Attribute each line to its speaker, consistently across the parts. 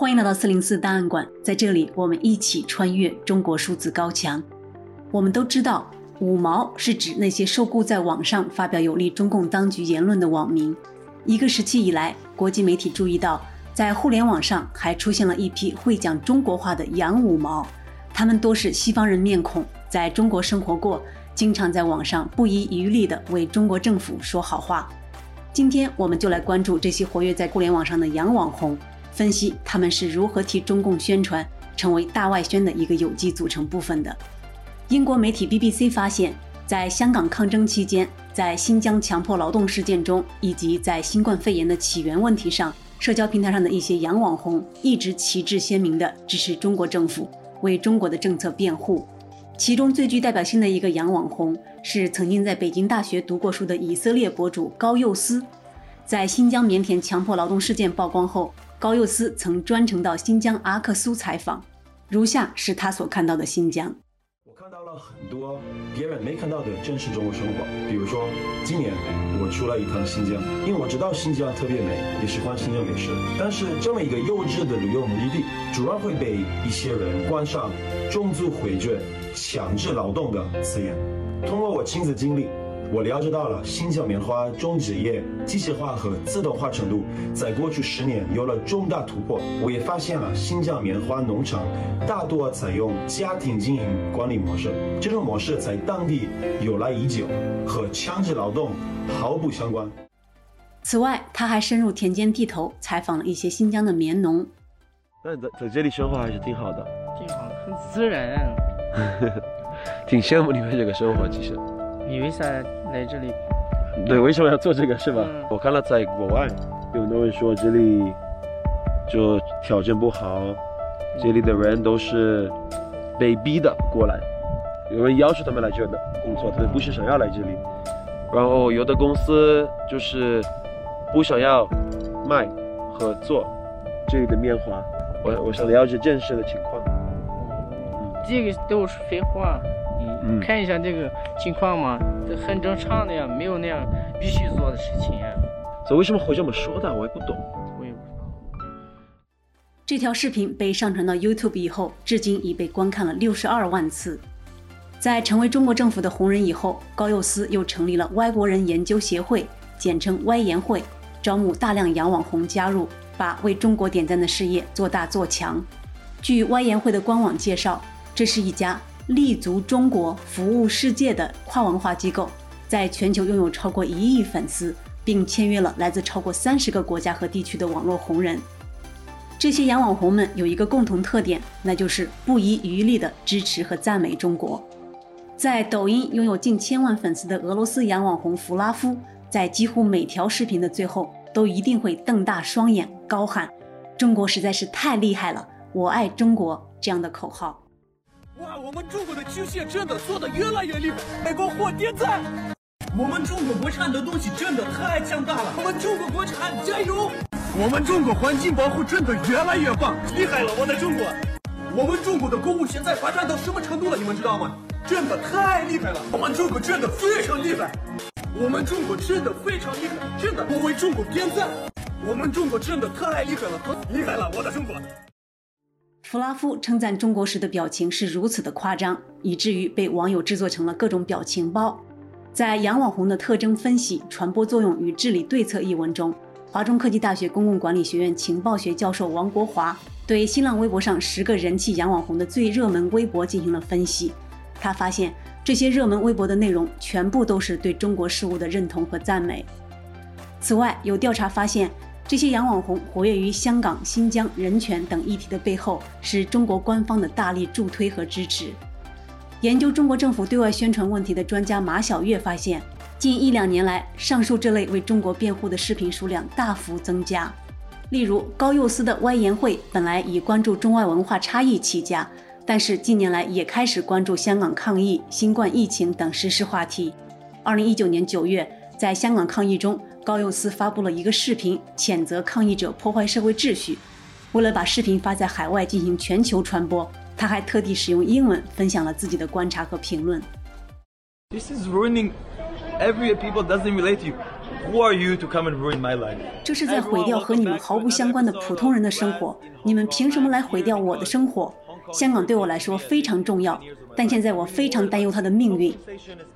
Speaker 1: 欢迎来到四零四档案馆，在这里我们一起穿越中国数字高墙。我们都知道，五毛是指那些受雇在网上发表有利中共当局言论的网民。一个时期以来，国际媒体注意到，在互联网上还出现了一批会讲中国话的“洋五毛”，他们多是西方人面孔，在中国生活过，经常在网上不遗余力地为中国政府说好话。今天我们就来关注这些活跃在互联网上的洋网红，分析他们是如何替中共宣传，成为大外宣的一个有机组成部分的。英国媒体 BBC 发现，在香港抗争期间，在新疆强迫劳动事件中，以及在新冠肺炎的起源问题上，社交平台上的一些洋网红一直旗帜鲜明地支持中国政府，为中国的政策辩护。其中最具代表性的一个洋网红是曾经在北京大学读过书的以色列博主高佑思。在新疆棉田强迫劳动事件曝光后，高佑思曾专程到新疆阿克苏采访。如下是他所看到的新疆。
Speaker 2: 我看到了很多别人没看到的真实中国生活，比如说今年我出了一趟新疆，因为我知道新疆特别美，也喜欢新疆美食。但是这么一个优质的旅游目的地，主要会被一些人冠上种族毁绝。强制劳动的字眼。通过我亲自经历，我了解到了新疆棉花种植业机械化和自动化程度在过去十年有了重大突破。我也发现了新疆棉花农场大多采用家庭经营管理模式，这种模式在当地由来已久，和强制劳动毫不相关。
Speaker 1: 此外，他还深入田间地头采访了一些新疆的棉农。
Speaker 3: 那在在这里生活还是挺好的，
Speaker 4: 挺好的，很自然。
Speaker 3: 挺羡慕你们这个生活，其实。
Speaker 4: 你为啥来这里？
Speaker 3: 对，为什么要做这个是吧？
Speaker 4: 嗯、
Speaker 3: 我看了在国外，有很多人说这里就条件不好，这里的人都是被逼的过来，有人要求他们来这的工作，他们不是想要来这里。然后有的公司就是不想要卖和做这里的面花。我我想了解真实的情况。
Speaker 4: 这个都是废话，你看一下这个情况嘛，这很正常的呀，没有那样必须做的事情呀。
Speaker 3: 这为什么会这么说的？我也不懂。
Speaker 4: 我也不知道。
Speaker 1: 这条视频被上传到 YouTube 以后，至今已被观看了六十二万次。在成为中国政府的红人以后，高佑思又成立了歪国人研究协会，简称歪研会，招募大量洋网红加入，把为中国点赞的事业做大做强。据歪研会的官网介绍。这是一家立足中国、服务世界的跨文化机构，在全球拥有超过一亿粉丝，并签约了来自超过三十个国家和地区的网络红人。这些洋网红们有一个共同特点，那就是不遗余力地支持和赞美中国。在抖音拥有近千万粉丝的俄罗斯洋网红弗拉夫，在几乎每条视频的最后，都一定会瞪大双眼，高喊“中国实在是太厉害了，我爱中国”这样的口号。
Speaker 5: 哇，我们中国的机械真的做的越来越厉害，美国货点赞！我们中国国产的东西真的太强大了，我们中国国产加油！我们中国环境保护真的越来越棒，厉害了我的中国！我们中国的公务现在发展到什么程度了？你们知道吗？真的太厉害了，我们中国真的非常厉害，我们中国真的非常厉害，真的，我为中国点赞！我们中国真的太厉害了，厉害了我的中国！
Speaker 1: 弗拉夫称赞中国时的表情是如此的夸张，以至于被网友制作成了各种表情包。在《洋网红的特征分析、传播作用与治理对策》一文中，华中科技大学公共管理学院情报学教授王国华对新浪微博上十个人气洋网红的最热门微博进行了分析。他发现，这些热门微博的内容全部都是对中国事物的认同和赞美。此外，有调查发现，这些洋网红活跃于香港、新疆人权等议题的背后，是中国官方的大力助推和支持。研究中国政府对外宣传问题的专家马晓月发现，近一两年来，上述这类为中国辩护的视频数量大幅增加。例如，高佑思的歪言会本来以关注中外文化差异起家，但是近年来也开始关注香港抗疫、新冠疫情等时事话题。二零一九年九月，在香港抗议中，高佑思发布了一个视频，谴责抗议者破坏社会秩序。为了把视频发在海外进行全球传播，他还特地使用英文分享了自己的观察和评论。
Speaker 6: This is ruining every people doesn't relate to you. Who are you to come and ruin my life？
Speaker 1: 这是在毁掉和你们毫不相关的普通人的生活。你们凭什么来毁掉我的生活？香港对我来说非常重要，但现在我非常担忧它的命运。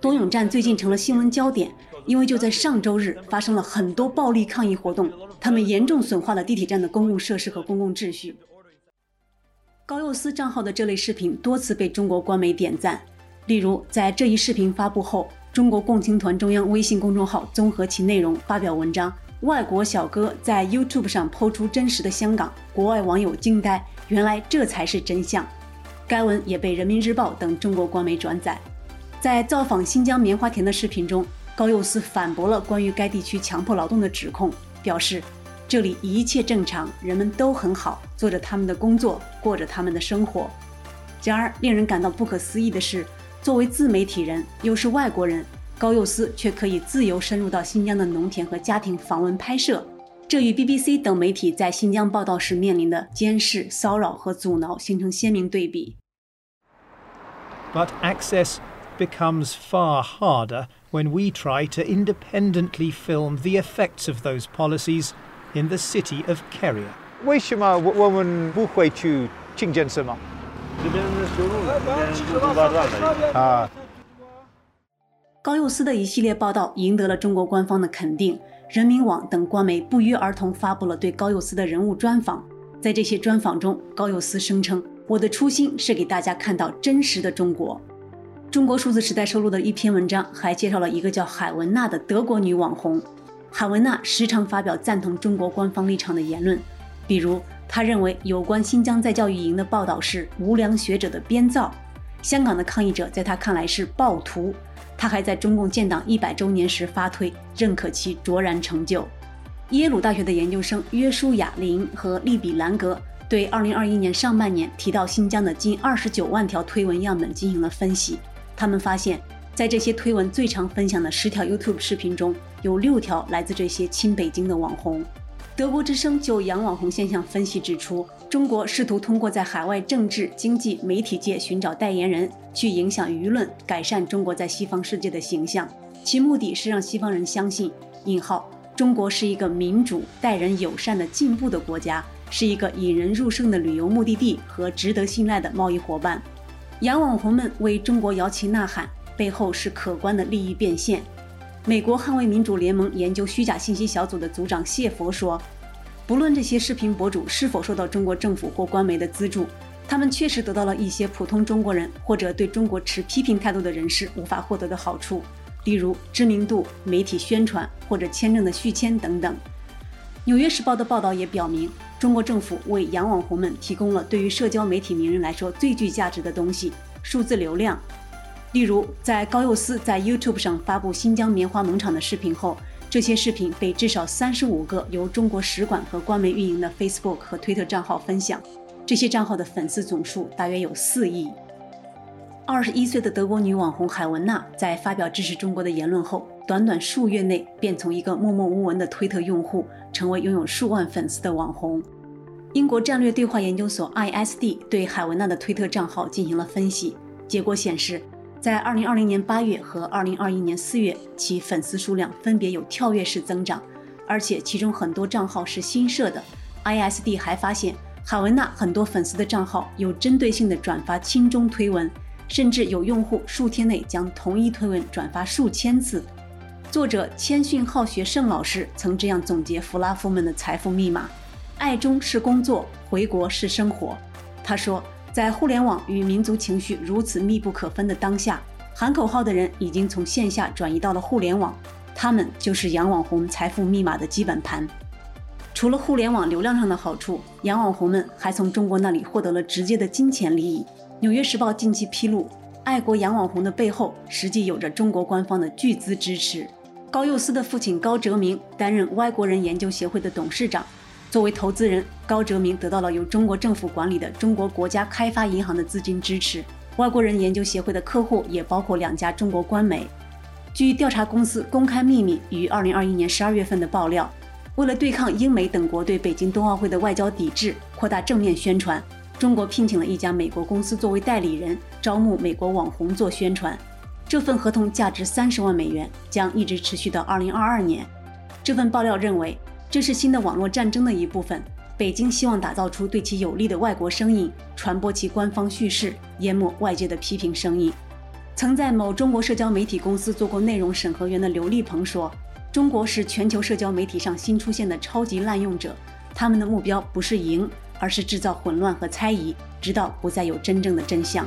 Speaker 1: 东涌站最近成了新闻焦点，因为就在上周日发生了很多暴力抗议活动，他们严重损坏了地铁站的公共设施和公共秩序。高佑思账号的这类视频多次被中国官媒点赞，例如在这一视频发布后。中国共青团中央微信公众号综合其内容发表文章，外国小哥在 YouTube 上抛出真实的香港，国外网友惊呆，原来这才是真相。该文也被人民日报等中国官媒转载。在造访新疆棉花田的视频中，高佑思反驳了关于该地区强迫劳动的指控，表示这里一切正常，人们都很好，做着他们的工作，过着他们的生活。然而，令人感到不可思议的是。作为自媒体人，又是外国人，高佑思却可以自由深入到新疆的农田和家庭访问拍摄，这与 BBC 等媒体在新疆报道时面临的监视、骚扰和阻挠形成鲜明对比。
Speaker 7: But access becomes far harder when we try to independently film the effects of those policies in the city of Keria。
Speaker 8: 为什么我们不会去清真寺吗？这边
Speaker 1: 的收入这边啊。 高佑思的一系列报道赢得了中国官方的肯定，人民网等官媒不约而同发布了对高佑思的人物专访。在这些专访中，高佑思声称：“我的初心是给大家看到真实的中国。”中国数字时代收录的一篇文章还介绍了一个叫海文娜的德国女网红。海文娜时常发表赞同中国官方立场的言论，比如。他认为有关新疆在教育营的报道是无良学者的编造，香港的抗议者在他看来是暴徒。他还在中共建党一百周年时发推，认可其卓然成就。耶鲁大学的研究生约书亚林和利比兰格对2021年上半年提到新疆的近29万条推文样本进行了分析，他们发现，在这些推文最常分享的十条 YouTube 视频中，有六条来自这些亲北京的网红。德国之声就洋网红现象分析指出，中国试图通过在海外政治、经济、媒体界寻找代言人，去影响舆论，改善中国在西方世界的形象。其目的是让西方人相信“引号中国是一个民主、待人友善的进步的国家，是一个引人入胜的旅游目的地和值得信赖的贸易伙伴”。洋网红们为中国摇旗呐喊，背后是可观的利益变现。美国捍卫民主联盟研究虚假信息小组的组长谢佛说：“不论这些视频博主是否受到中国政府或官媒的资助，他们确实得到了一些普通中国人或者对中国持批评态度的人士无法获得的好处，例如知名度、媒体宣传或者签证的续签等等。”《纽约时报》的报道也表明，中国政府为洋网红们提供了对于社交媒体名人来说最具价值的东西——数字流量。例如，在高佑思在 YouTube 上发布新疆棉花农场的视频后，这些视频被至少三十五个由中国使馆和官媒运营的 Facebook 和 Twitter 账号分享。这些账号的粉丝总数大约有四亿。二十一岁的德国女网红海文娜在发表支持中国的言论后，短短数月内便从一个默默无闻的推特用户，成为拥有数万粉丝的网红。英国战略对话研究所 ISD 对海文娜的推特账号进行了分析，结果显示。在二零二零年八月和二零二一年四月，其粉丝数量分别有跳跃式增长，而且其中很多账号是新设的。ISD 还发现，海文娜很多粉丝的账号有针对性的转发亲中推文，甚至有用户数天内将同一推文转发数千次。作者谦逊好学盛老师曾这样总结弗拉夫们的财富密码：爱中是工作，回国是生活。他说。在互联网与民族情绪如此密不可分的当下，喊口号的人已经从线下转移到了互联网，他们就是洋网红财富密码的基本盘。除了互联网流量上的好处，洋网红们还从中国那里获得了直接的金钱利益。纽约时报近期披露，爱国洋网红的背后实际有着中国官方的巨资支持。高佑思的父亲高哲明担任外国人研究协会的董事长。作为投资人，高哲明得到了由中国政府管理的中国国家开发银行的资金支持。外国人研究协会的客户也包括两家中国官媒。据调查公司公开秘密于二零二一年十二月份的爆料，为了对抗英美等国对北京冬奥会的外交抵制，扩大正面宣传，中国聘请了一家美国公司作为代理人，招募美国网红做宣传。这份合同价值三十万美元，将一直持续到二零二二年。这份爆料认为，这是新的网络战争的一部分。北京希望打造出对其有利的外国声音，传播其官方叙事，淹没外界的批评声音。曾在某中国社交媒体公司做过内容审核员的刘立鹏说：“中国是全球社交媒体上新出现的超级滥用者，他们的目标不是赢，而是制造混乱和猜疑，直到不再有真正的真相。”